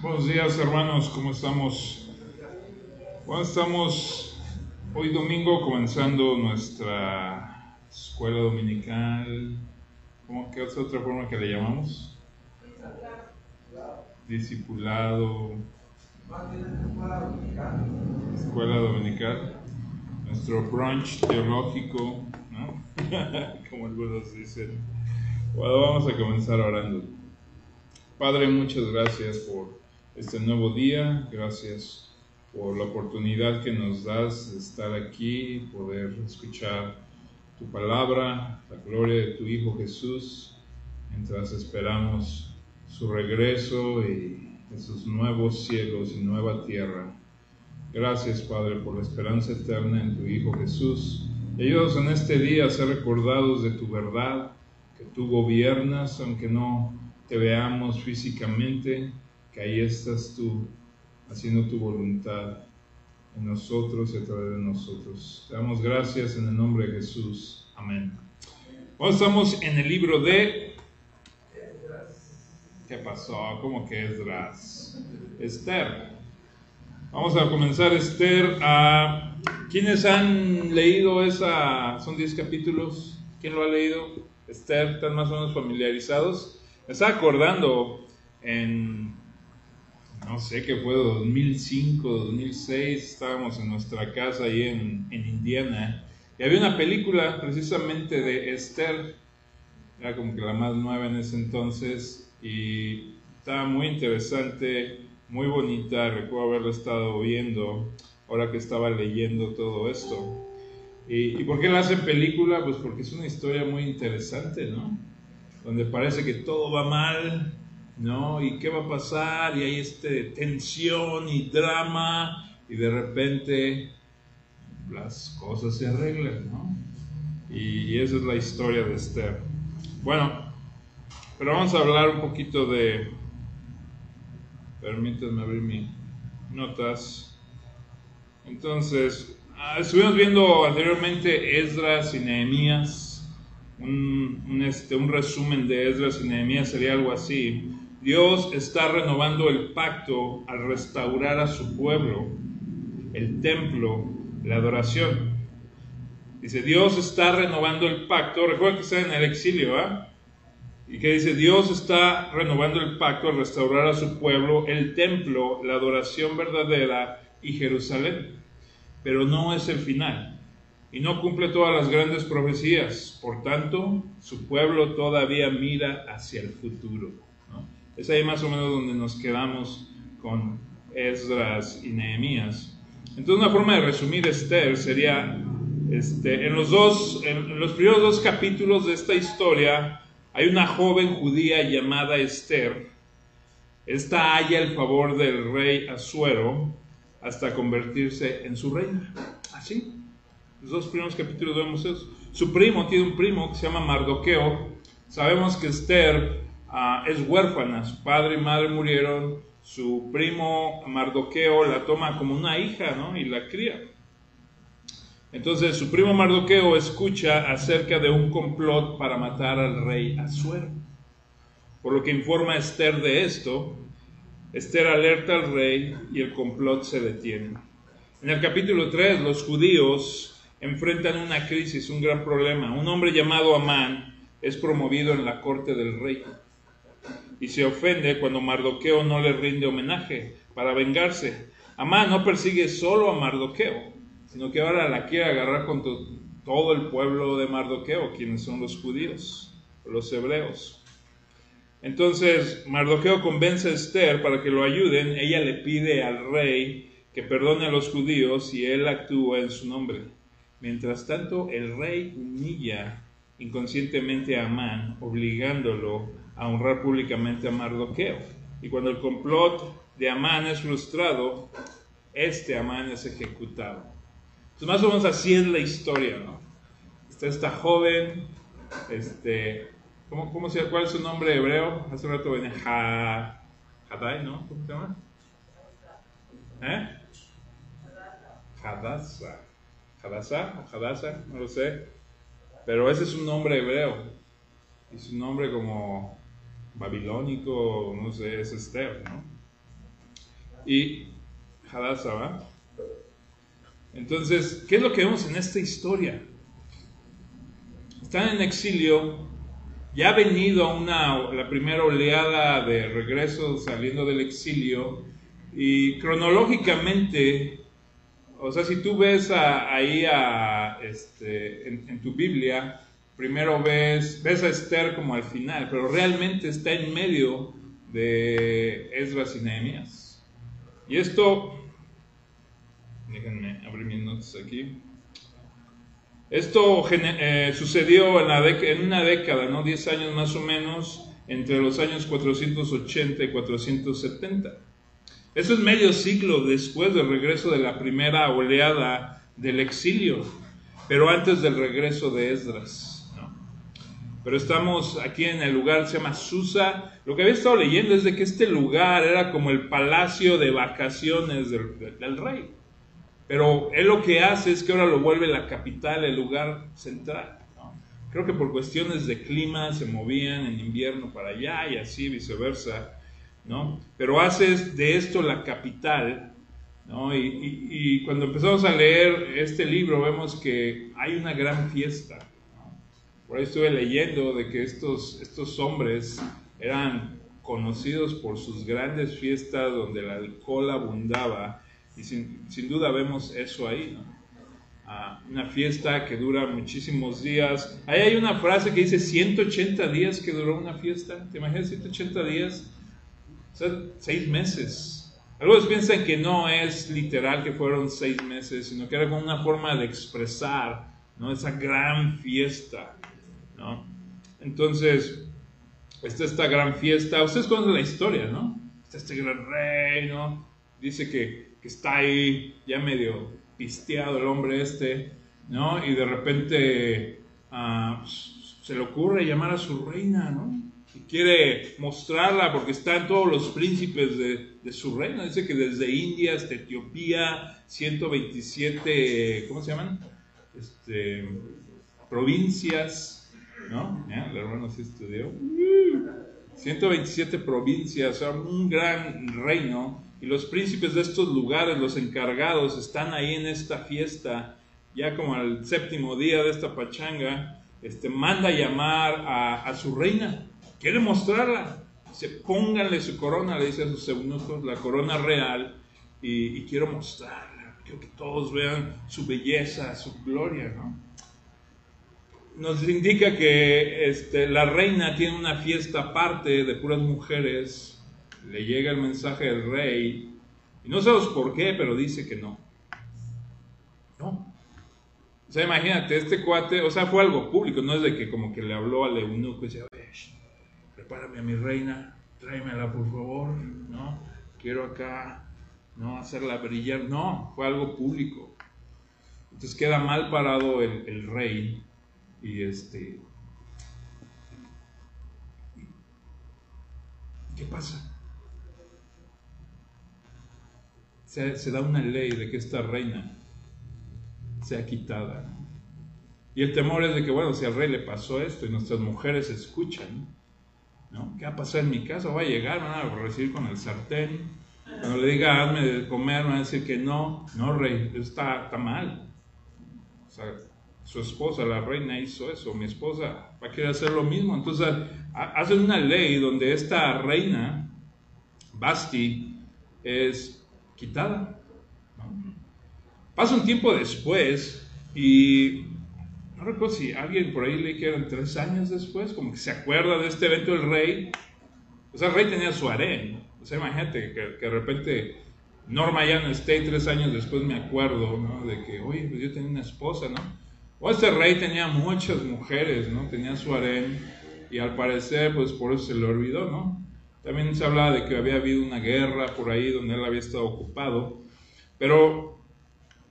Buenos días hermanos, ¿cómo estamos? Bueno, estamos hoy domingo comenzando nuestra escuela dominical. ¿Cómo, ¿Qué es otra forma que le llamamos? Discipulado. Escuela dominical. Nuestro brunch teológico, ¿no? Como algunos dicen. Bueno, vamos a comenzar orando. Padre, muchas gracias por este nuevo día, gracias por la oportunidad que nos das de estar aquí, poder escuchar tu palabra, la gloria de tu Hijo Jesús, mientras esperamos su regreso y esos nuevos cielos y nueva tierra. Gracias, Padre, por la esperanza eterna en tu Hijo Jesús. Ayúdanos en este día a ser recordados de tu verdad, que tú gobiernas, aunque no te veamos físicamente, que ahí estás tú haciendo tu voluntad en nosotros y a través de nosotros. Te damos gracias en el nombre de Jesús. Amén. Hoy estamos en el libro de... ¿Qué pasó? ¿Cómo que Esdras? Esther. Vamos a comenzar Esther. A... ¿Quiénes han leído esa? Son 10 capítulos. ¿Quién lo ha leído? Esther, ¿están más o menos familiarizados? Me estaba acordando en, no sé qué fue, 2005, 2006, estábamos en nuestra casa ahí en, en Indiana y había una película precisamente de Esther, era como que la más nueva en ese entonces y estaba muy interesante, muy bonita, recuerdo haberla estado viendo ahora que estaba leyendo todo esto. ¿Y, ¿Y por qué la hacen película? Pues porque es una historia muy interesante, ¿no? donde parece que todo va mal, ¿no? ¿Y qué va a pasar? Y hay este, tensión y drama, y de repente las cosas se arreglan, ¿no? Y, esa es la historia de Esther. Bueno, pero vamos a hablar un poquito de... Permítanme abrir mis notas. Entonces, ah, estuvimos viendo anteriormente Esdras y Nehemías un, este, un resumen de Esdras y Nehemías sería algo así. Dios está renovando el pacto al restaurar a su pueblo, el templo, la adoración. Dice, Dios está renovando el pacto. Recuerda que está en el exilio, ¿ah? Y que dice, Dios está renovando el pacto al restaurar a su pueblo, el templo, la adoración verdadera y Jerusalén. Pero no es el final y no cumple todas las grandes profecías. Por tanto, su pueblo todavía mira hacia el futuro. Es ahí más o menos donde nos quedamos con Esdras y Nehemías. Entonces, una forma de resumir Esther sería, este, en, los dos, en los primeros dos capítulos de esta historia, hay una joven judía llamada Esther. Esta halla el favor del rey Asuero hasta convertirse en su reina. Así. Los dos primeros capítulos vemos eso. Su primo tiene un primo que se llama Mardoqueo. Sabemos que Esther ah, es huérfana, su padre y madre murieron. Su primo Mardoqueo la toma como una hija ¿no? y la cría. Entonces su primo Mardoqueo escucha acerca de un complot para matar al rey Asuero. Por lo que informa Esther de esto, Esther alerta al rey y el complot se detiene. En el capítulo 3, los judíos enfrentan una crisis, un gran problema. Un hombre llamado Amán es promovido en la corte del rey y se ofende cuando Mardoqueo no le rinde homenaje para vengarse. Amán no persigue solo a Mardoqueo, sino que ahora la quiere agarrar con todo el pueblo de Mardoqueo, quienes son los judíos, los hebreos. Entonces Mardoqueo convence a Esther para que lo ayuden. Ella le pide al rey que perdone a los judíos y él actúa en su nombre. Mientras tanto, el rey humilla inconscientemente a Amán, obligándolo a honrar públicamente a Mardoqueo. Y cuando el complot de Amán es frustrado, este Amán es ejecutado. Entonces, más o menos así es la historia, ¿no? Está esta joven, este, ¿cómo, cómo se, ¿cuál es su nombre hebreo? Hace rato venía Hadai, ¿no? ¿Cómo se llama? ¿Eh? Hadassah. Hadassah o Hadassah, no lo sé. Pero ese es un nombre hebreo. Es un nombre como babilónico, no sé, es Esther, ¿no? y Hadassah, ¿va? Entonces, ¿qué es lo que vemos en esta historia? Están en exilio, ya ha venido una, la primera oleada de regreso saliendo del exilio y cronológicamente, o sea, si tú ves ahí a, este, en, tu Biblia, primero ves, ves a Esther como al final, pero realmente está en medio de Esdras y Nehemías. Y esto, déjenme abrir mis notas aquí. Esto eh, sucedió en, en, una década, ¿no? 10 años más o menos, entre los años 480 y 470. Eso es medio siglo después del regreso de la primera oleada del exilio, pero antes del regreso de Esdras. Pero estamos aquí en el lugar, se llama Susa. Lo que había estado leyendo es de que este lugar era como el palacio de vacaciones del rey. Pero él lo que hace es que ahora lo vuelve la capital, el lugar central. Creo que por cuestiones de clima se movían en invierno para allá y así viceversa. ¿no? Pero hace de esto la capital. ¿no? Y, cuando empezamos a leer este libro vemos que hay una gran fiesta. Por ahí estuve leyendo de que estos, estos hombres eran conocidos por sus grandes fiestas donde el alcohol abundaba y sin, sin duda vemos eso ahí, ¿no? Ah, una fiesta que dura muchísimos días. Ahí hay una frase que dice 180 días que duró una fiesta. ¿Te imaginas 180 días? O sea, seis meses. Algunos piensan que no es literal que fueron seis meses, sino que era como una forma de expresar ¿no? esa gran fiesta. Entonces, está esta gran fiesta. Ustedes conocen la historia, ¿no? Está este gran rey, ¿no? Dice que está ahí ya medio pisteado el hombre este, ¿no? Y de repente ah, se le ocurre llamar a su reina, ¿no? Y quiere mostrarla porque están todos los príncipes de, de su reino. Dice que desde India hasta Etiopía, 127, ¿cómo se llaman? Este, provincias, ¿no? ¿Ya? El hermano sí estudió. 127 provincias, un gran reino y los príncipes de estos lugares, los encargados, están ahí en esta fiesta, ya como al séptimo día de esta pachanga, este, manda llamar a, su reina, quiere mostrarla, se pónganle su corona, le dice a sus eunucos, la corona real, y, quiero mostrarla, quiero que todos vean su belleza, su gloria, ¿no? Nos indica que este, la reina tiene una fiesta aparte de puras mujeres, le llega el mensaje del rey, y no sabemos por qué, pero dice que no. No. O sea, imagínate, este cuate, o sea, fue algo público, no es de que como que le habló al eunuco y decía, prepárame a mi reina, tráemela por favor, ¿no? Quiero acá, ¿no? Hacerla brillar. No, fue algo público. Entonces queda mal parado el rey y este... ¿Qué pasa? se, da una ley de que esta reina sea quitada. Y el temor es de que, bueno, si al rey le pasó esto y nuestras mujeres escuchan, ¿no? ¿Qué va a pasar en mi casa? Va a llegar, van a recibir con el sartén. Cuando le diga, hazme de comer, van a decir que no, no, rey, está, está mal. O sea, su esposa, la reina, hizo eso, mi esposa va a querer hacer lo mismo. Entonces, hacen una ley donde esta reina, Basti, es quitada. Pasa un tiempo después y no recuerdo si alguien por ahí le que tres años después, como que se acuerda de este evento del rey. O sea, el rey tenía su harén. O sea, imagínate que, de repente Norma ya no esté y tres años después me acuerdo. De que, oye, pues yo tenía una esposa, ¿no? O este rey tenía muchas mujeres, ¿no? Tenía su harén y al parecer, pues por eso se le olvidó, ¿no? También se hablaba de que había habido una guerra por ahí donde él había estado ocupado. Pero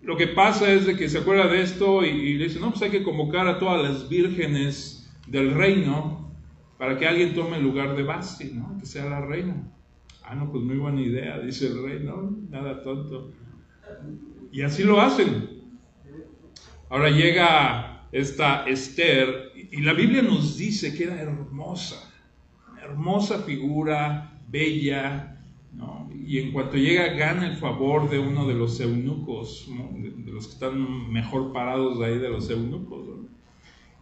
lo que pasa es de que se acuerda de esto y, le dice, no, pues hay que convocar a todas las vírgenes del reino para que alguien tome el lugar de Basti, ¿no? Que sea la reina. Ah, no, pues muy buena idea, dice el rey, no, nada tonto. Y así lo hacen. Ahora llega esta Esther y la Biblia nos dice que era hermosa hermosa figura, bella, ¿no? y en cuanto llega gana el favor de uno de los eunucos, de, los que están mejor parados de ahí de los eunucos.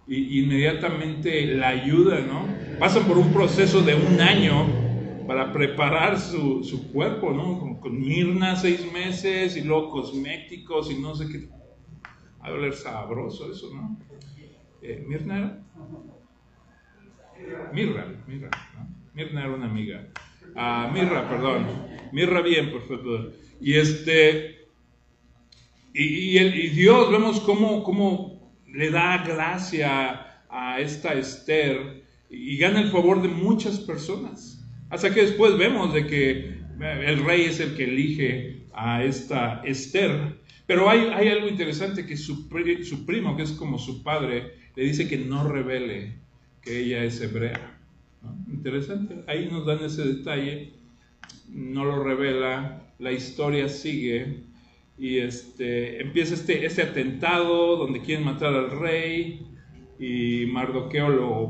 Y inmediatamente la ayuda, ¿no? Pasan por un proceso de un año para preparar su, su cuerpo, ¿no? Con, mirna seis meses y luego cosméticos y no sé qué. A ver, sabroso eso, ¿no? Eh, ¿Mirna? Mirra, Mirra, ¿no? Mirna era una amiga. Ah, Mirra, perdón. Mirra bien, por favor. Y este, y, y, Dios, vemos cómo, cómo le da gracia a esta Esther y gana el favor de muchas personas. Hasta que después vemos de que eh, el rey es el que elige a esta Esther. Pero hay, hay algo interesante que su, su primo, que es como su padre, le dice que no revele que ella es hebrea. Interesante. Ahí nos dan ese detalle. No lo revela. La historia sigue. Y este, empieza este, este atentado donde quieren matar al rey. Y Mardoqueo lo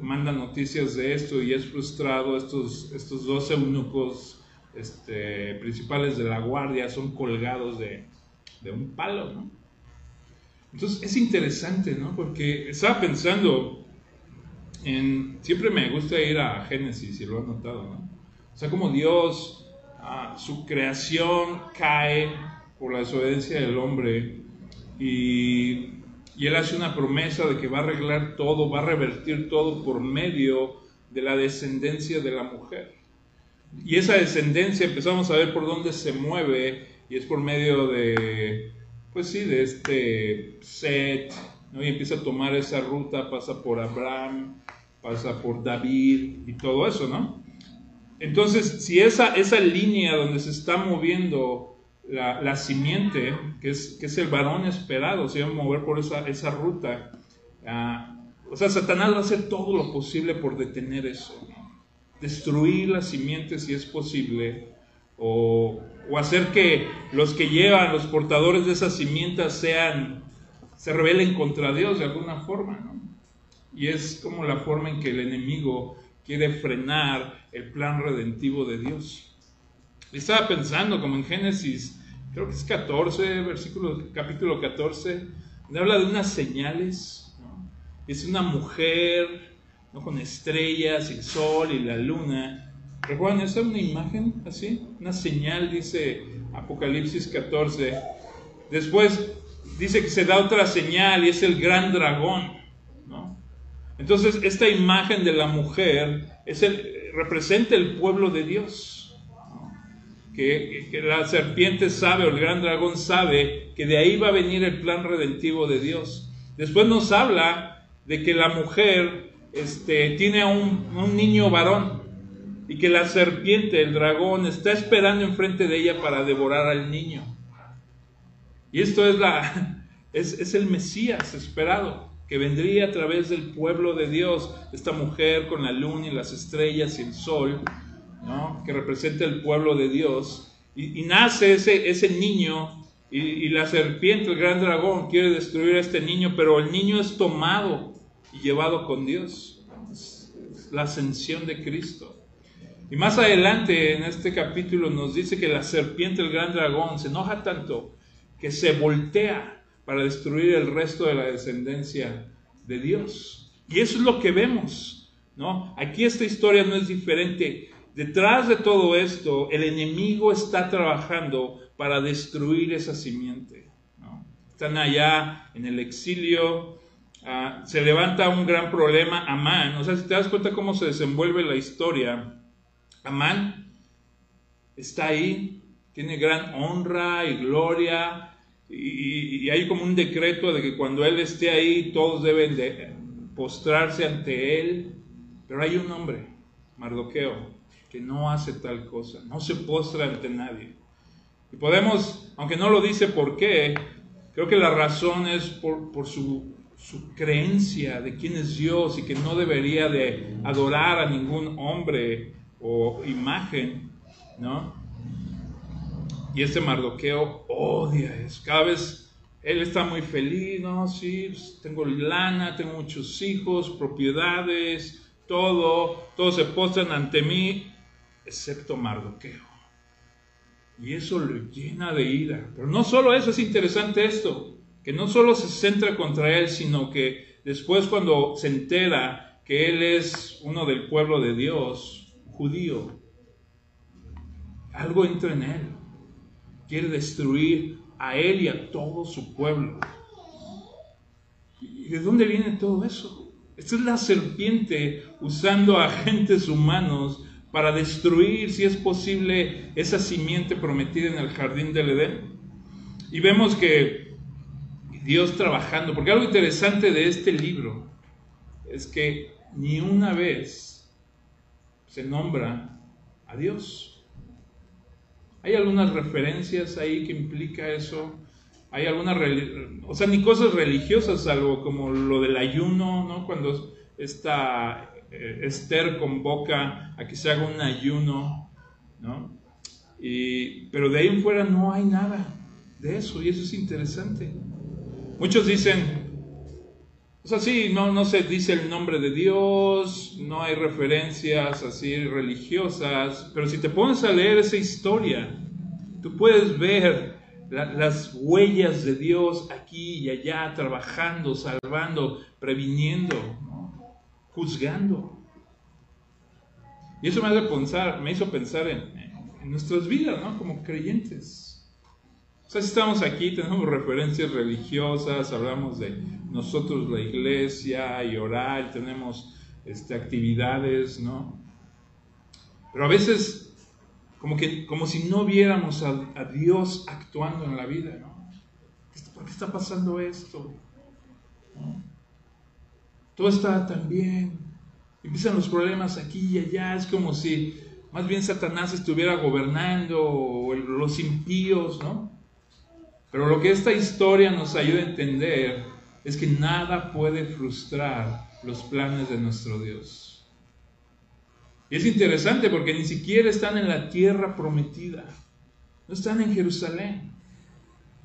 manda noticias de esto y es frustrado. Estos, estos dos eunucos este, principales de la guardia son colgados de, de un palo. ¿no? Entonces es interesante, ¿no? Porque estaba pensando, siempre me gusta ir a Génesis, y lo han notado, ¿no? O sea, como Dios, ah, su creación cae por la desobediencia del hombre y Él hace una promesa de que va a arreglar todo, va a revertir todo por medio de la descendencia de la mujer. Y esa descendencia empezamos a ver por dónde se mueve y es por medio de, pues sí, de este Set, ¿no? y empieza a tomar esa ruta, pasa por Abraham, pasa por David y todo eso, ¿no? Entonces, si esa, esa línea donde se está moviendo la, la simiente, que es, que es el varón esperado, se va a mover por esa, esa ruta, ah, o sea, Satanás va a hacer todo lo posible por detener eso, destruir la simiente si es posible, o, o, hacer que los que llevan, los portadores de esas simientas sean, se rebelen contra Dios de alguna forma, ¿no? Y es como la forma en que el enemigo quiere frenar el plan redentivo de Dios. Estaba pensando como en Génesis, creo que es 14, versículo, capítulo 14, donde habla de unas señales. Es una mujer ¿no? con estrellas, el sol y la luna. ¿Recuerdan esa una imagen así? Una señal, dice Apocalipsis 14. Después dice que se da otra señal y es el gran dragón. Entonces, esta imagen de la mujer es el, representa el pueblo de Dios. Que, que, la serpiente sabe, o el gran dragón sabe, que de ahí va a venir el plan redentivo de Dios. Después nos habla de que la mujer este, tiene un, un niño varón y que la serpiente, el dragón, está esperando enfrente de ella para devorar al niño. Y esto es, la, es, es el Mesías esperado que vendría a través del pueblo de Dios, esta mujer con la luna y las estrellas y el sol, ¿no? que representa el pueblo de Dios, y, nace ese, ese niño y, la serpiente, el gran dragón, quiere destruir a este niño, pero el niño es tomado y llevado con Dios. la ascensión de Cristo. Y más adelante en este capítulo nos dice que la serpiente, el gran dragón, se enoja tanto que se voltea para destruir el resto de la descendencia de Dios. Y eso es lo que vemos, ¿no? Aquí esta historia no es diferente. Detrás de todo esto, el enemigo está trabajando para destruir esa simiente. Están allá en el exilio, ah, se levanta un gran problema. Amán, o sea, si te das cuenta cómo se desenvuelve la historia, Amán está ahí, tiene gran honra y gloria, y, hay como un decreto de que cuando Él esté ahí todos deben de postrarse ante Él. Pero hay un hombre, Mardoqueo, que no hace tal cosa, no se postra ante nadie. Y podemos, aunque no lo dice por qué, creo que la razón es por, por su, su creencia de quién es Dios y que no debería de adorar a ningún hombre o imagen, ¿no? Y este Mardoqueo odia eso. Cada vez él está muy feliz, ¿no? Sí, pues, tengo lana, tengo muchos hijos, propiedades, todo. Todos se postran ante mí, excepto Mardoqueo. Y eso lo llena de ira. Pero no solo eso, es interesante esto, que no solo se centra contra él, sino que después cuando se entera que él es uno del pueblo de Dios, judío, algo entra en él. Quiere destruir a él y a todo su pueblo. ¿Y de dónde viene todo eso? Esta es la serpiente usando agentes humanos para destruir, si es posible, esa simiente prometida en el jardín del Edén. Y vemos que Dios trabajando, porque algo interesante de este libro es que ni una vez se nombra a Dios. Hay algunas referencias ahí que implica eso. Hay algunas, o sea, ni cosas religiosas, algo como lo del ayuno, ¿no? Cuando está eh, Esther convoca a que se haga un ayuno, ¿no? Y, pero de ahí en fuera no hay nada de eso y eso es interesante. Muchos dicen, o sea, sí, no, no se dice el nombre de Dios, no hay referencias así religiosas, pero si te pones a leer esa historia, tú puedes ver las huellas de Dios aquí y allá, trabajando, salvando, previniendo juzgando. Y eso me, hace pensar, me hizo pensar en, nuestras vidas, ¿no? Como creyentes. Si estamos aquí, tenemos referencias religiosas, hablamos de nosotros, la iglesia, y orar, tenemos este, actividades, ¿no? Pero a veces, como, que, como si no viéramos a, Dios actuando en la vida, ¿no? ¿Por qué está pasando esto? Todo está tan bien. Empiezan los problemas aquí y allá, es como si más bien Satanás estuviera gobernando o los impíos, ¿no? Pero lo que esta historia nos ayuda a entender es que nada puede frustrar los planes de nuestro Dios. Y es interesante porque ni siquiera están en la tierra prometida, no están en Jerusalén,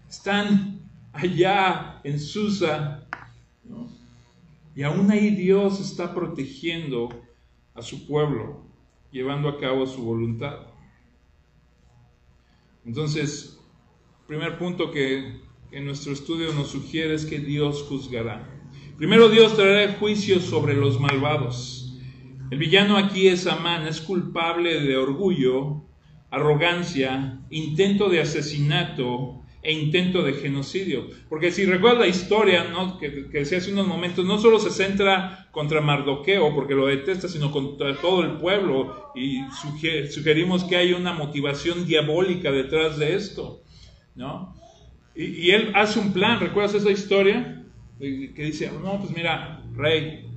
están allá en Susa. Y aún ahí Dios está protegiendo a su pueblo, llevando a cabo su voluntad. Entonces, primer punto que en nuestro estudio nos sugiere es que Dios juzgará. Primero Dios traerá juicio sobre los malvados. El villano aquí es Amán, es culpable de orgullo, arrogancia, intento de asesinato e intento de genocidio. Porque si recuerda la historia ¿no? que, que decía hace unos momentos, no solo se centra contra Mardoqueo porque lo detesta, sino contra todo el pueblo. Y sugerimos que hay una motivación diabólica detrás de esto. ¿No? Y, él hace un plan, ¿recuerdas esa historia? Que dice, no, pues mira, rey,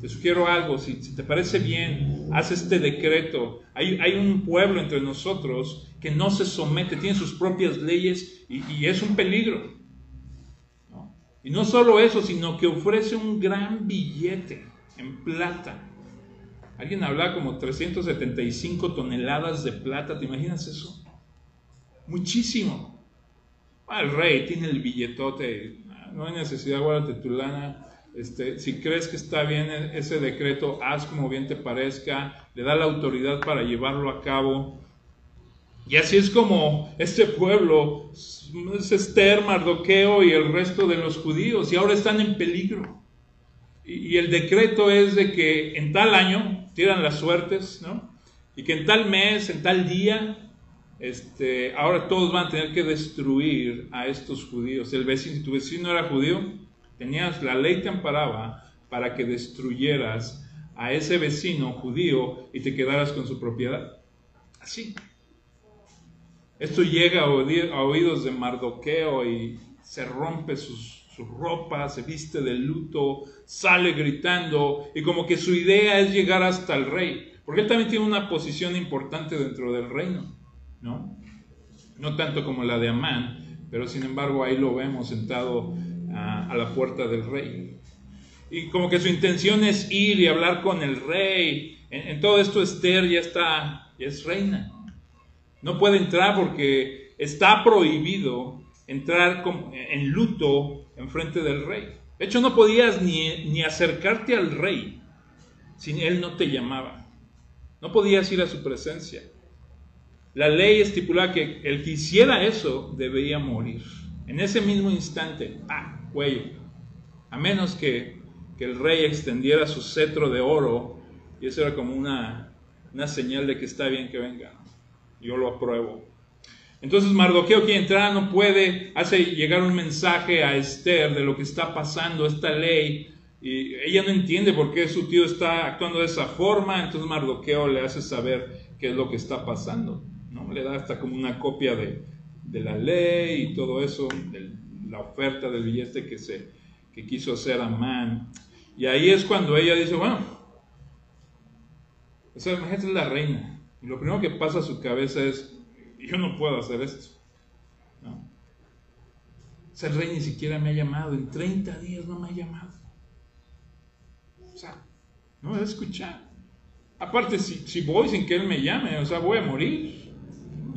te sugiero algo, si, te parece bien, haz este decreto. Hay, hay, un pueblo entre nosotros que no se somete, tiene sus propias leyes y, es un peligro. Y no solo eso, sino que ofrece un gran billete en plata. Alguien habla como 375 toneladas de plata, ¿te imaginas eso? Muchísimo. El rey tiene el billetote, no hay necesidad, guárdate tu lana este, si crees que está bien ese decreto, haz como bien te parezca, le da la autoridad para llevarlo a cabo. Y así es como este pueblo, es Esther, Mardoqueo y el resto de los judíos, y ahora están en peligro. Y, el decreto es de que en tal año tiran las suertes, ¿no? Y que en tal mes, en tal día, este, ahora todos van a tener que destruir a estos judíos. El vecino, si tu vecino era judío, Tenías, la ley te amparaba para que destruyeras a ese vecino judío y te quedaras con su propiedad. Así. Esto llega a oídos de Mardoqueo y se rompe sus, su ropa, se viste de luto, sale gritando y como que su idea es llegar hasta el rey, porque él también tiene una posición importante dentro del reino, ¿no? No tanto como la de Amán, pero sin embargo ahí lo vemos sentado a, la puerta del rey. Y como que su intención es ir y hablar con el rey. En, todo esto Esther ya está, ya es reina. No puede entrar porque está prohibido entrar en luto en frente del rey. De hecho, no podías ni, ni acercarte al rey si él no te llamaba. No podías ir a su presencia. La ley estipulaba que el que hiciera eso debía morir. En ese mismo instante, ¡ah! cuello. A menos que, que el rey extendiera su cetro de oro, y eso era como una, una señal de que está bien que venga. Yo lo apruebo. Entonces Mardoqueo quien entrar no puede, hace llegar un mensaje a Esther de lo que está pasando, esta ley, y ella no entiende por qué su tío está actuando de esa forma, entonces Mardoqueo le hace saber qué es lo que está pasando, ¿no? Le da hasta como una copia de, de la ley y todo eso, la oferta del billete que, se, que quiso hacer Amán. Y ahí es cuando ella dice, bueno, esa es la reina. Y lo primero que pasa a su cabeza es, yo no puedo hacer esto. ¿no? Ese rey ni siquiera me ha llamado, en 30 días no me ha llamado. O sea, no me va a escuchar. Aparte, si, si voy sin que él me llame, o sea, voy a morir.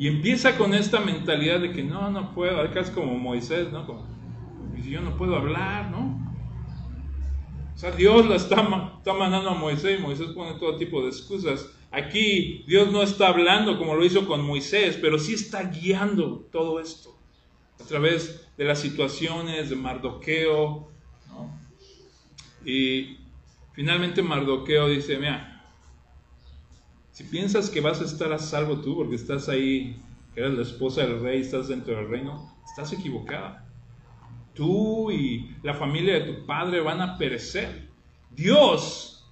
Y empieza con esta mentalidad de que no, no puedo, acá es como Moisés, ¿no? Como, yo no puedo hablar, ¿no? O sea, Dios la está, está mandando a Moisés y Moisés pone todo tipo de excusas. Aquí Dios no está hablando como lo hizo con Moisés, pero sí está guiando todo esto a través de las situaciones de Mardoqueo. Y finalmente Mardoqueo dice, mira, si piensas que vas a estar a salvo tú porque estás ahí, que eres la esposa del rey, estás dentro del reino, estás equivocada. Tú y la familia de tu padre van a perecer. Dios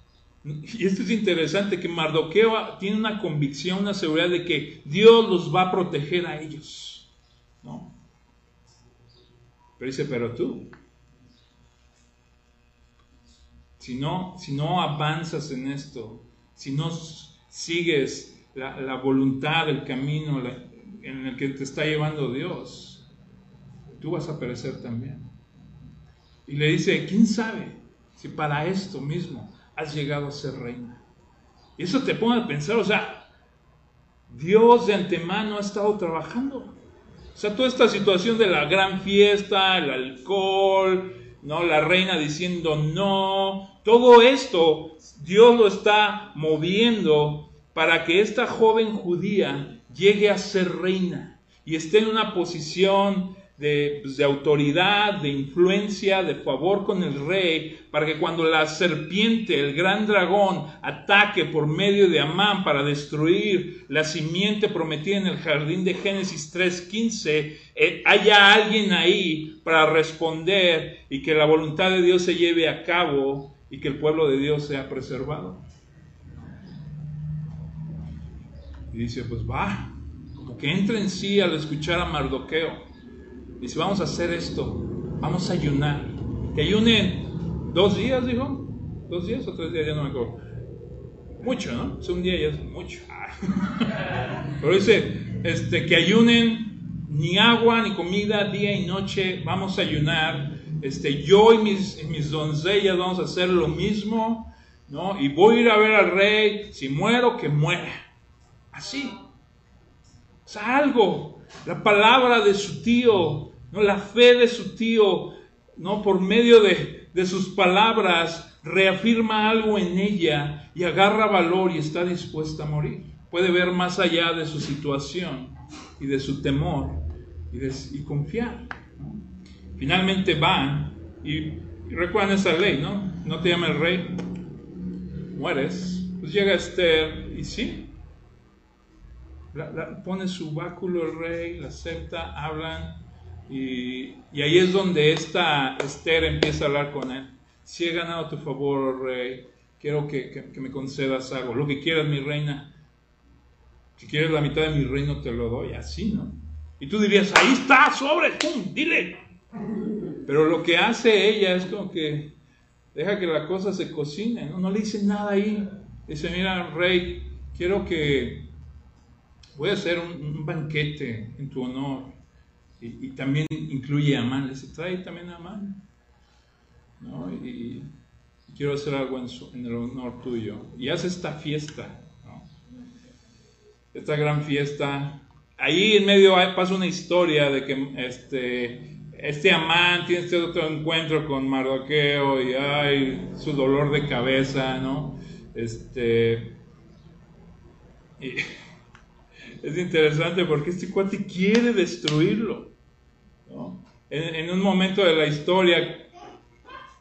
y esto es interesante, que Mardoqueo tiene una convicción, una seguridad de que Dios los va a proteger a ellos. ¿no? Pero dice, pero tú, si no, si no avanzas en esto, si no sigues la, voluntad, el camino en el que te está llevando Dios, tú vas a perecer también. Y le dice, ¿quién sabe si para esto mismo has llegado a ser reina. Y eso te pone a pensar, o sea, Dios de antemano ha estado trabajando. O sea, toda esta situación de la gran fiesta, el alcohol, ¿no? La reina diciendo no, todo esto Dios lo está moviendo para que esta joven judía llegue a ser reina y esté en una posición pues, de, autoridad, de influencia, de favor con el rey, para que cuando la serpiente, el gran dragón, ataque por medio de Amán para destruir la simiente prometida en el jardín de Génesis 3.15, eh, haya alguien ahí para responder y que la voluntad de Dios se lleve a cabo y que el pueblo de Dios sea preservado. Y dice, pues va, como que entra en sí al escuchar a Mardoqueo. Dice, vamos a hacer esto, vamos a ayunar. Que ayunen dos días, dijo. Dos días o tres días, ya no me acuerdo. Mucho, ¿no? un día ya es mucho. Pero dice, este, que ayunen ni agua ni comida día y noche, vamos a ayunar. Este, yo y mis, mis doncellas vamos a hacer lo mismo, ¿no? Y voy a ir a ver al rey, si muero, que muera. Así. O sea, algo. La palabra de su tío ¿no? La fe de su tío, ¿no? Por medio de, de sus palabras, reafirma algo en ella y agarra valor y está dispuesta a morir. Puede ver más allá de su situación y de su temor y, confiar. Finalmente van y, recuerdan esa ley, ¿no? No te llama el rey, mueres. Pues llega Esther y sí, pone su báculo el rey, la acepta, hablan y, ahí es donde esta Esther empieza a hablar con él. Si he ganado tu favor, oh rey, quiero que, me concedas algo. Lo que quieras, mi reina. Si quieres la mitad de mi reino, te lo doy. Así, ¿no? Y tú dirías, ahí está, sobre, ¡pum! Dile. Pero lo que hace ella es como que deja que la cosa se cocine, ¿no? No le dice nada ahí. Dice, mira, rey, quiero que voy a hacer un banquete en tu honor y, también incluye a Amán, les trae también a Amán. ¿no? Y, quiero hacer algo en, el honor tuyo. Y hace esta fiesta, ¿no? esta gran fiesta. Ahí en medio pasa una historia de que este, este Amán tiene este otro encuentro con Mardoqueo y ay, su dolor de cabeza, ¿no? Este, y, es interesante porque este cuate quiere destruirlo. En, un momento de la historia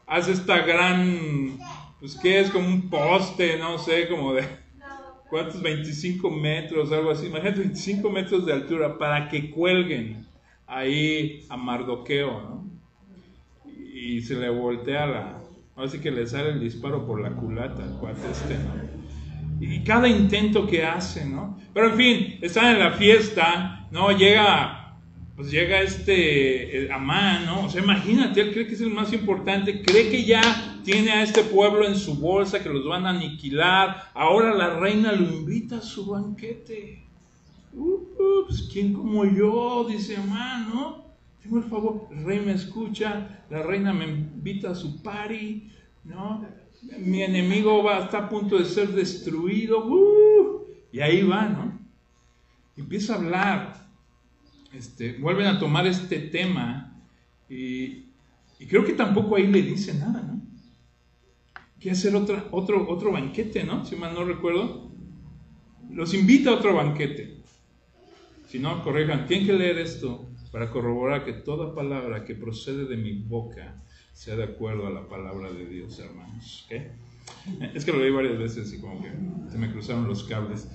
hace esta gran, pues que es como un poste, no sé, como de, ¿cuántos? 25 metros, algo así. Imagínate 25 metros de altura para que cuelguen ahí a Mardoqueo, ¿no? Y se le voltea la, así que le sale el disparo por la culata al cuate este, ¿no? Y cada intento que hace, ¿no? Pero en fin, están en la fiesta, ¿no? Llega, pues llega este Amán, ¿no? O sea, imagínate, él cree que es el más importante, cree que ya tiene a este pueblo en su bolsa, que los van a aniquilar. Ahora la reina lo invita a su banquete. Uh, pues quién como yo, dice Amán, ¿no? Tengo el favor, el rey me escucha, la reina me invita a su party, ¿no? Mi enemigo va, está a punto de ser destruido, uh, y ahí va, ¿no? Empieza a hablar, este, vuelven a tomar este tema, y, creo que tampoco ahí le dice nada, ¿no? Quiere hacer otra, otro, otro banquete, ¿no? Si mal no recuerdo. Los invita a otro banquete. Si no, corrijan, tienen que leer esto para corroborar que toda palabra que procede de mi boca sea de acuerdo a la palabra de Dios, hermanos. Es que lo leí varias veces y como que se me cruzaron los cables.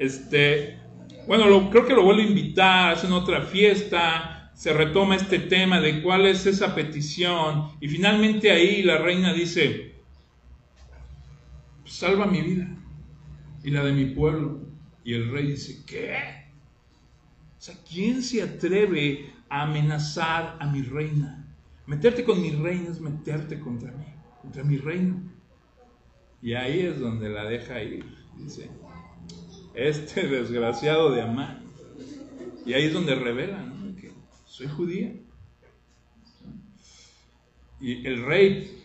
Este, bueno, creo que lo vuelvo a invitar, hacen otra fiesta, se retoma este tema de cuál es esa petición y finalmente ahí la reina dice, salva mi vida y la de mi pueblo. Y el rey dice, ¿qué? O sea, ¿quién se atreve a amenazar a mi reina? Meterte con mi reino es meterte contra mí, contra mi reino. Y ahí es donde la deja ir. Dice, este desgraciado de Amán. Y ahí es donde revela que soy judía. Y el rey,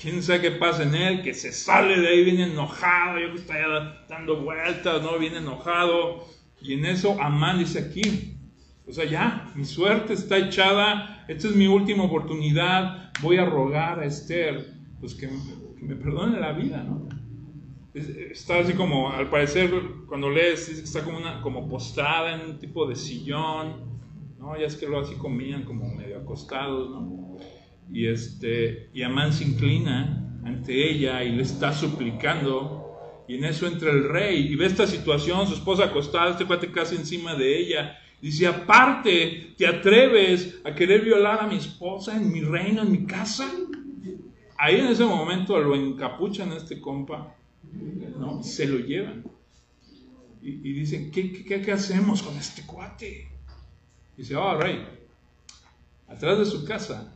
quién sabe qué pasa en él, que se sale de ahí, viene enojado, yo que está ya dando vueltas, ¿no? Viene enojado. Y en eso Amán dice aquí, o sea, ya, mi suerte está echada, esta es mi última oportunidad, voy a rogar a Esther, pues que, me perdone la vida. Está así como, al parecer, cuando lees, está como, una, como postrada en un tipo de sillón, ¿no? Ya es que lo así comían como medio acostados, ¿no? Y, este, y Amán se inclina ante ella y le está suplicando, y en eso entra el rey y ve esta situación, su esposa acostada, este cuate casi encima de ella, Dice, aparte, ¿te atreves a querer violar a mi esposa en mi reino, en mi casa? Ahí en ese momento lo encapuchan a este compa, ¿no? Se lo llevan. Y, dicen, ¿qué, qué, hacemos con este cuate? Dice, oh, rey, atrás de su casa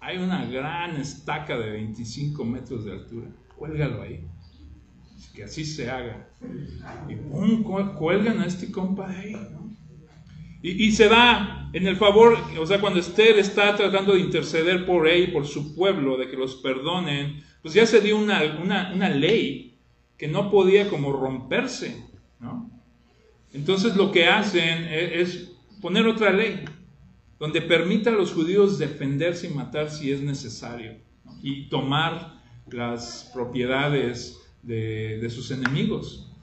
hay una gran estaca de 25 metros de altura. Cuélgalo ahí. Que así se haga. Y pum, cuelgan a este compa de ahí, ¿no? Y, se da en el favor, o sea, cuando Esther está tratando de interceder por él, por su pueblo, de que los perdonen, pues ya se dio una, una, ley que no podía como romperse, ¿no? Entonces lo que hacen e, es, poner otra ley, donde permita a los judíos defenderse y matar si es necesario, y tomar las propiedades de, de sus enemigos.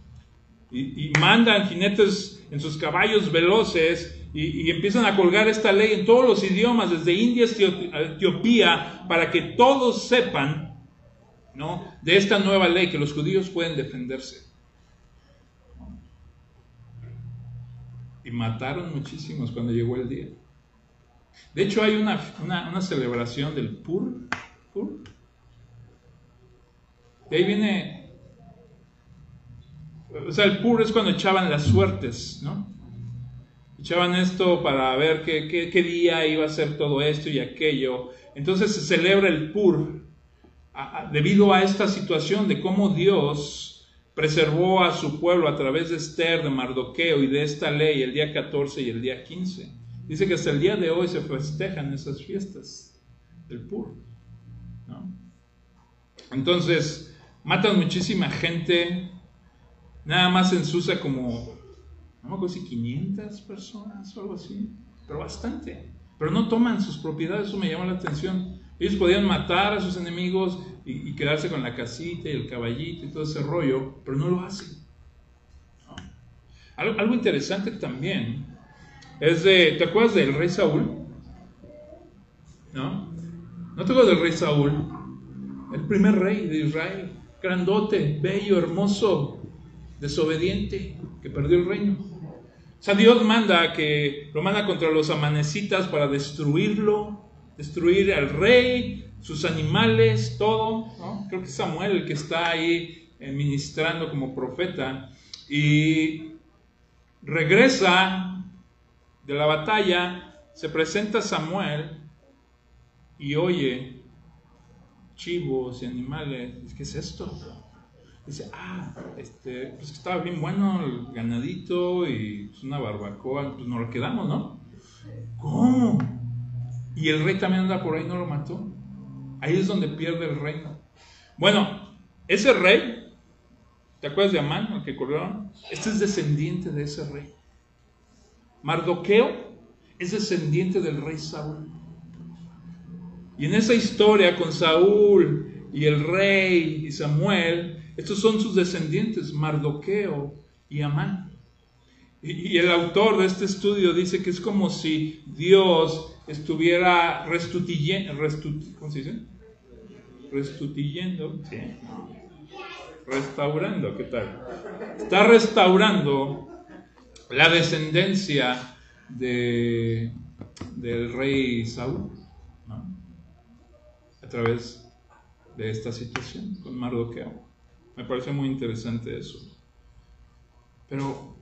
Y, mandan jinetes en sus caballos veloces y, empiezan a colgar esta ley en todos los idiomas, desde India a Etiopía, para que todos sepan ¿no? de esta nueva ley, que los judíos pueden defenderse. Y mataron muchísimos cuando llegó el día. De hecho, hay una, una, celebración del Pur. Pur. De ahí viene o sea, el pur es cuando echaban las suertes, ¿no? Echaban esto para ver qué, día iba a ser todo esto y aquello. Entonces se celebra el pur debido a esta situación de cómo Dios preservó a su pueblo a través de Esther, de Mardoqueo y de esta ley el día 14 y el día 15. Dice que hasta el día de hoy se festejan esas fiestas del pur. ¿no? Entonces, matan muchísima gente, Nada más en Susa como, no me acuerdo si 500 personas o algo así, pero bastante. Pero no toman sus propiedades, eso me llama la atención. Ellos podían matar a sus enemigos y, quedarse con la casita y el caballito y todo ese rollo, pero no lo hacen. Algo, interesante también es de, ¿te acuerdas del rey Saúl? ¿No? ¿No te acuerdas del rey Saúl? El primer rey de Israel, grandote, bello, hermoso, desobediente, que perdió el reino. O sea, Dios manda que lo manda contra los amanecitas para destruirlo, destruir al rey, sus animales, todo. Creo que es Samuel el que está ahí eh, ministrando como profeta. Y regresa de la batalla, se presenta Samuel y oye chivos y animales. ¿Qué es esto? Dice, ah, este, pues estaba bien bueno el ganadito y pues, una barbacoa, pues nos lo quedamos, ¿no? ¿Cómo? Y el rey también anda por ahí, no lo mató. Ahí es donde pierde el reino. Bueno, ese rey, ¿te acuerdas de Amán, el que corrió? Este es descendiente de ese rey. Mardoqueo es descendiente del rey Saúl. Y en esa historia con Saúl y el rey y Samuel, estos son sus descendientes, Mardoqueo y Amán. Y, el autor de este estudio dice que es como si Dios estuviera restituyendo, ¿cómo se dice? Restituyendo, restaurando, ¿qué tal? Está restaurando la descendencia de, del rey Saúl, a través de esta situación con Mardoqueo. Me parece muy interesante eso. Pero,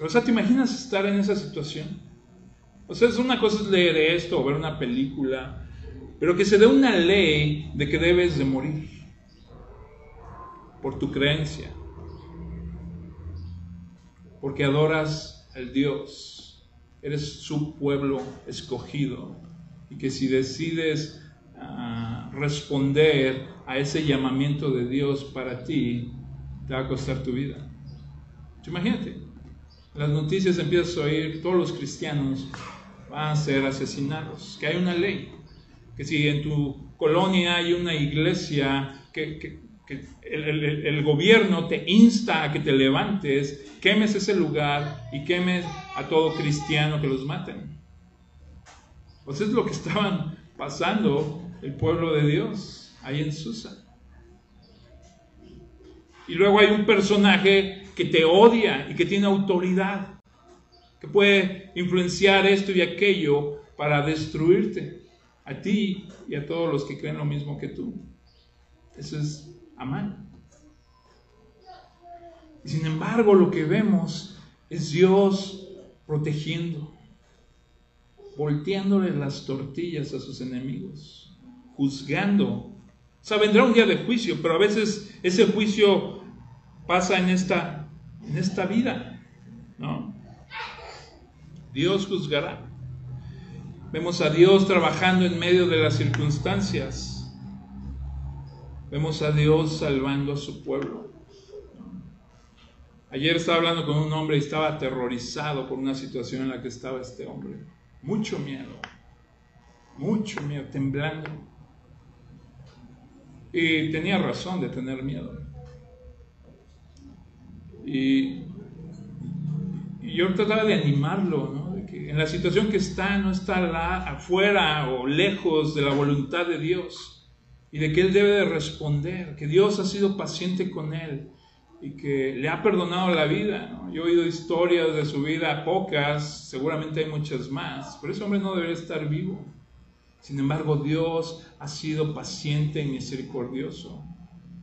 o sea, ¿te imaginas estar en esa situación? O sea, es una cosa leer esto o ver una película, pero que se dé una ley de que debes de morir por tu creencia, porque adoras al Dios, eres su pueblo escogido, y que si decides ah, responder a ese llamamiento de Dios para ti, te va a costar tu vida. Imagínate, las noticias empiezas a oír, todos los cristianos van a ser asesinados, que hay una ley, que si en tu colonia hay una iglesia, que, el, gobierno te insta a que te levantes, quemes ese lugar y quemes a todo cristiano que los maten. Pues es lo que estaban pasando el pueblo de Dios ahí en Susa. Y luego hay un personaje que te odia y que tiene autoridad, que puede influenciar esto y aquello para destruirte, a ti y a todos los que creen lo mismo que tú. Eso es Amán. Sin embargo lo que vemos es Dios protegiendo, volteándole las tortillas a sus enemigos, juzgando o sea, vendrá un día de juicio, pero a veces ese juicio pasa en esta, en esta vida, ¿no? Dios juzgará. Vemos a Dios trabajando en medio de las circunstancias. Vemos a Dios salvando a su pueblo. Ayer estaba hablando con un hombre y estaba aterrorizado por una situación en la que estaba este hombre. Mucho miedo, mucho miedo, temblando. Y tenía razón de tener miedo. Y, yo trataba de animarlo, ¿no? de que en la situación que está, no está afuera o lejos de la voluntad de Dios. Y de que él debe de responder, que Dios ha sido paciente con él y que le ha perdonado la vida. Yo he oído historias de su vida, pocas, seguramente hay muchas más, pero ese hombre no debería estar vivo. Sin embargo, Dios ha sido paciente y misericordioso.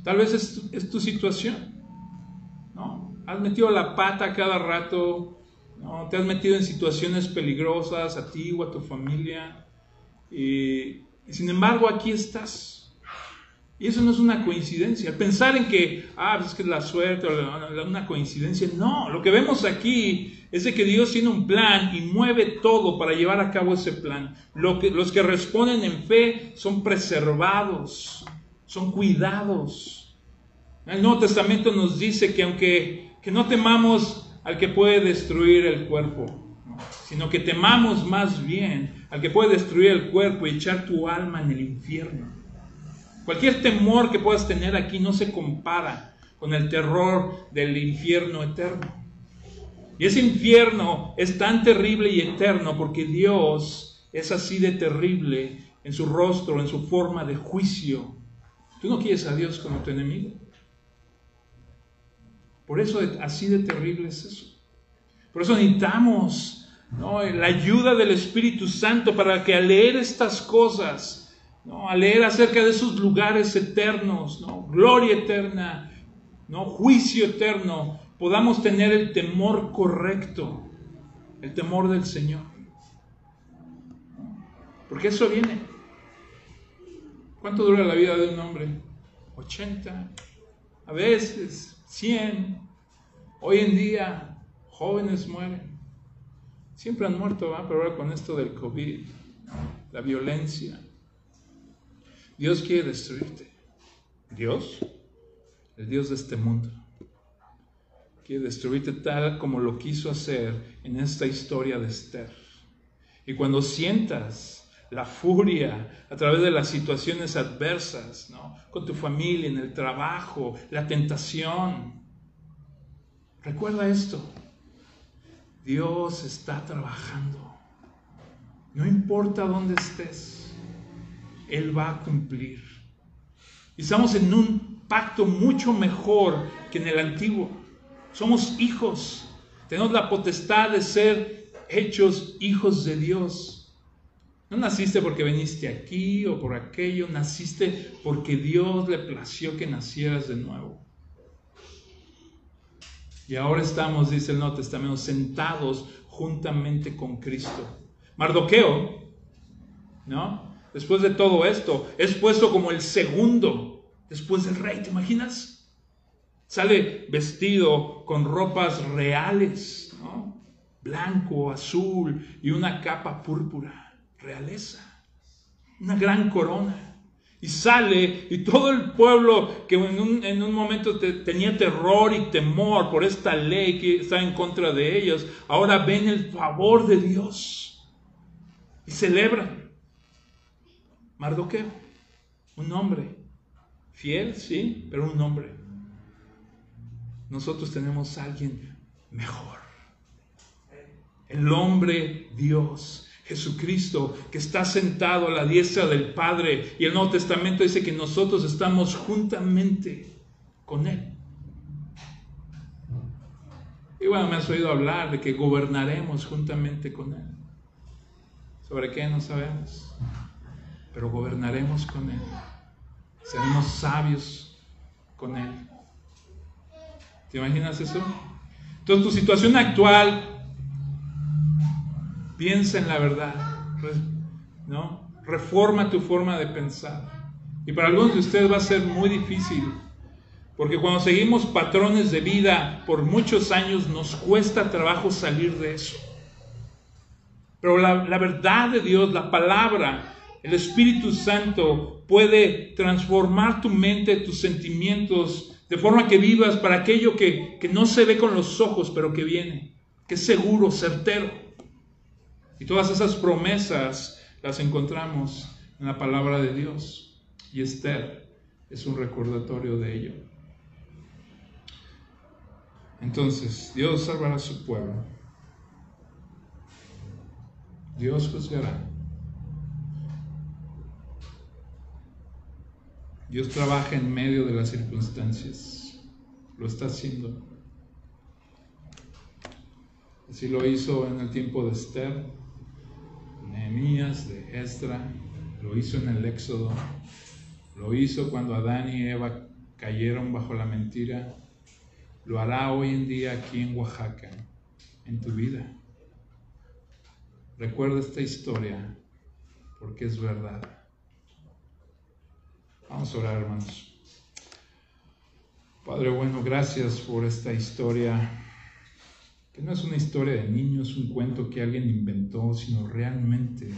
Tal vez es tu, situación. ¿no? Has metido la pata cada rato, ¿no? te has metido en situaciones peligrosas a ti o a tu familia. y sin embargo, aquí estás. Y eso no es una coincidencia. Pensar en que, ah, pues es que es la suerte o una coincidencia. No, lo que vemos aquí es de que Dios tiene un plan y mueve todo para llevar a cabo ese plan. Lo que, los que responden en fe son preservados, son cuidados. El Nuevo Testamento nos dice que aunque que no temamos al que puede destruir el cuerpo, sino que temamos más bien al que puede destruir el cuerpo y echar tu alma en el infierno. Cualquier temor que puedas tener aquí no se compara con el terror del infierno eterno. Y ese infierno es tan terrible y eterno porque Dios es así de terrible en su rostro, en su forma de juicio. Tú no quieres a Dios como tu enemigo. Por eso así de terrible es eso. Por eso necesitamos la ayuda del Espíritu Santo para que al leer estas cosas, ¿no? al leer acerca de esos lugares eternos, ¿no? gloria eterna, ¿no? juicio eterno, podamos tener el temor correcto, el temor del Señor. Porque eso viene. ¿Cuánto dura la vida de un hombre? 80, a veces 100. Hoy en día jóvenes mueren. Siempre han muerto, ¿va? pero ahora con esto del COVID, la violencia. Dios quiere destruirte. Dios, el Dios de este mundo quiere destruirte tal como lo quiso hacer en esta historia de Esther. Y cuando sientas la furia a través de las situaciones adversas, ¿no? con tu familia, en el trabajo, la tentación, recuerda esto, Dios está trabajando. No importa dónde estés, Él va a cumplir. Estamos en un pacto mucho mejor que en el antiguo. Somos hijos. Tenemos la potestad de ser hechos hijos de Dios. No naciste porque viniste aquí o por aquello, naciste porque Dios le plació que nacieras de nuevo. Y ahora estamos, dice el Nuevo Testamento, sentados juntamente con Cristo. Mardoqueo, ¿no? Después de todo esto, es puesto como el segundo después del rey, ¿te imaginas? Sale vestido con ropas reales, blanco, azul y una capa púrpura, realeza, una gran corona. Y sale y todo el pueblo que en un, momento tenía terror y temor por esta ley que está en contra de ellos, ahora ven el favor de Dios y celebran. Mardoqueo, un hombre, fiel, sí, pero un hombre nosotros tenemos a alguien mejor. El hombre Dios, Jesucristo, que está sentado a la diestra del Padre. Y el Nuevo Testamento dice que nosotros estamos juntamente con Él. Y bueno, me has oído hablar de que gobernaremos juntamente con Él. ¿Sobre qué no sabemos? Pero gobernaremos con Él. Seremos sabios con Él. ¿Te imaginas eso? Entonces tu situación actual, piensa en la verdad, ¿no? Reforma tu forma de pensar. Y para algunos de ustedes va a ser muy difícil, porque cuando seguimos patrones de vida por muchos años nos cuesta trabajo salir de eso. Pero la, la verdad de Dios, la palabra, el Espíritu Santo puede transformar tu mente, tus sentimientos, de forma que vivas para aquello que, no se ve con los ojos, pero que viene, que es seguro, certero. Y todas esas promesas las encontramos en la palabra de Dios. Y Esther es un recordatorio de ello. Entonces, Dios salvará a su pueblo. Dios juzgará. Dios trabaja en medio de las circunstancias. Lo está haciendo. Así lo hizo en el tiempo de Esther, Nehemías, de Esdra, lo hizo en el Éxodo, lo hizo cuando Adán y Eva cayeron bajo la mentira, lo hará hoy en día aquí en Oaxaca, en tu vida. Recuerda esta historia porque es verdad. Vamos a orar, hermanos. Padre bueno, gracias por esta historia, que no es una historia de niños, un cuento que alguien inventó, sino realmente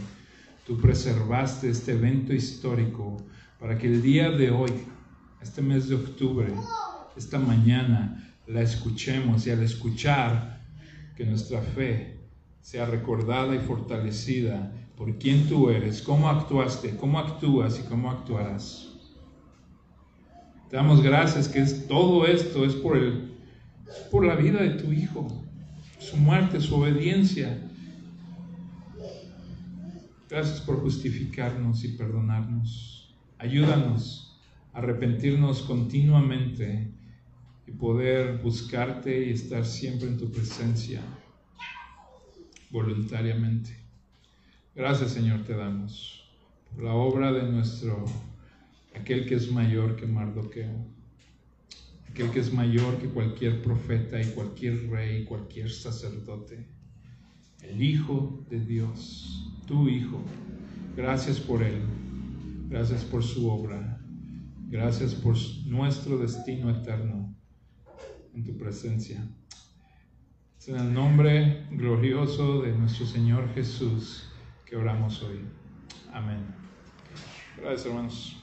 tú preservaste este evento histórico para que el día de hoy, este mes de octubre, esta mañana, la escuchemos y al escuchar que nuestra fe sea recordada y fortalecida por quién tú eres, cómo actuaste, cómo actúas y cómo actuarás. Te damos gracias que es, todo esto es por, el, por la vida de tu Hijo. su muerte, su obediencia. Gracias por justificarnos y perdonarnos. Ayúdanos a arrepentirnos continuamente y poder buscarte y estar siempre en tu presencia voluntariamente. Gracias Señor te damos por la obra de nuestro, aquel que es mayor que Mardoqueo, aquel que es mayor que cualquier profeta y cualquier rey, cualquier sacerdote, el Hijo de Dios, tu Hijo. Gracias por Él, gracias por su obra, gracias por nuestro destino eterno en tu presencia. Es en el nombre glorioso de nuestro Señor Jesús que oramos hoy. Amén. Gracias, hermanos.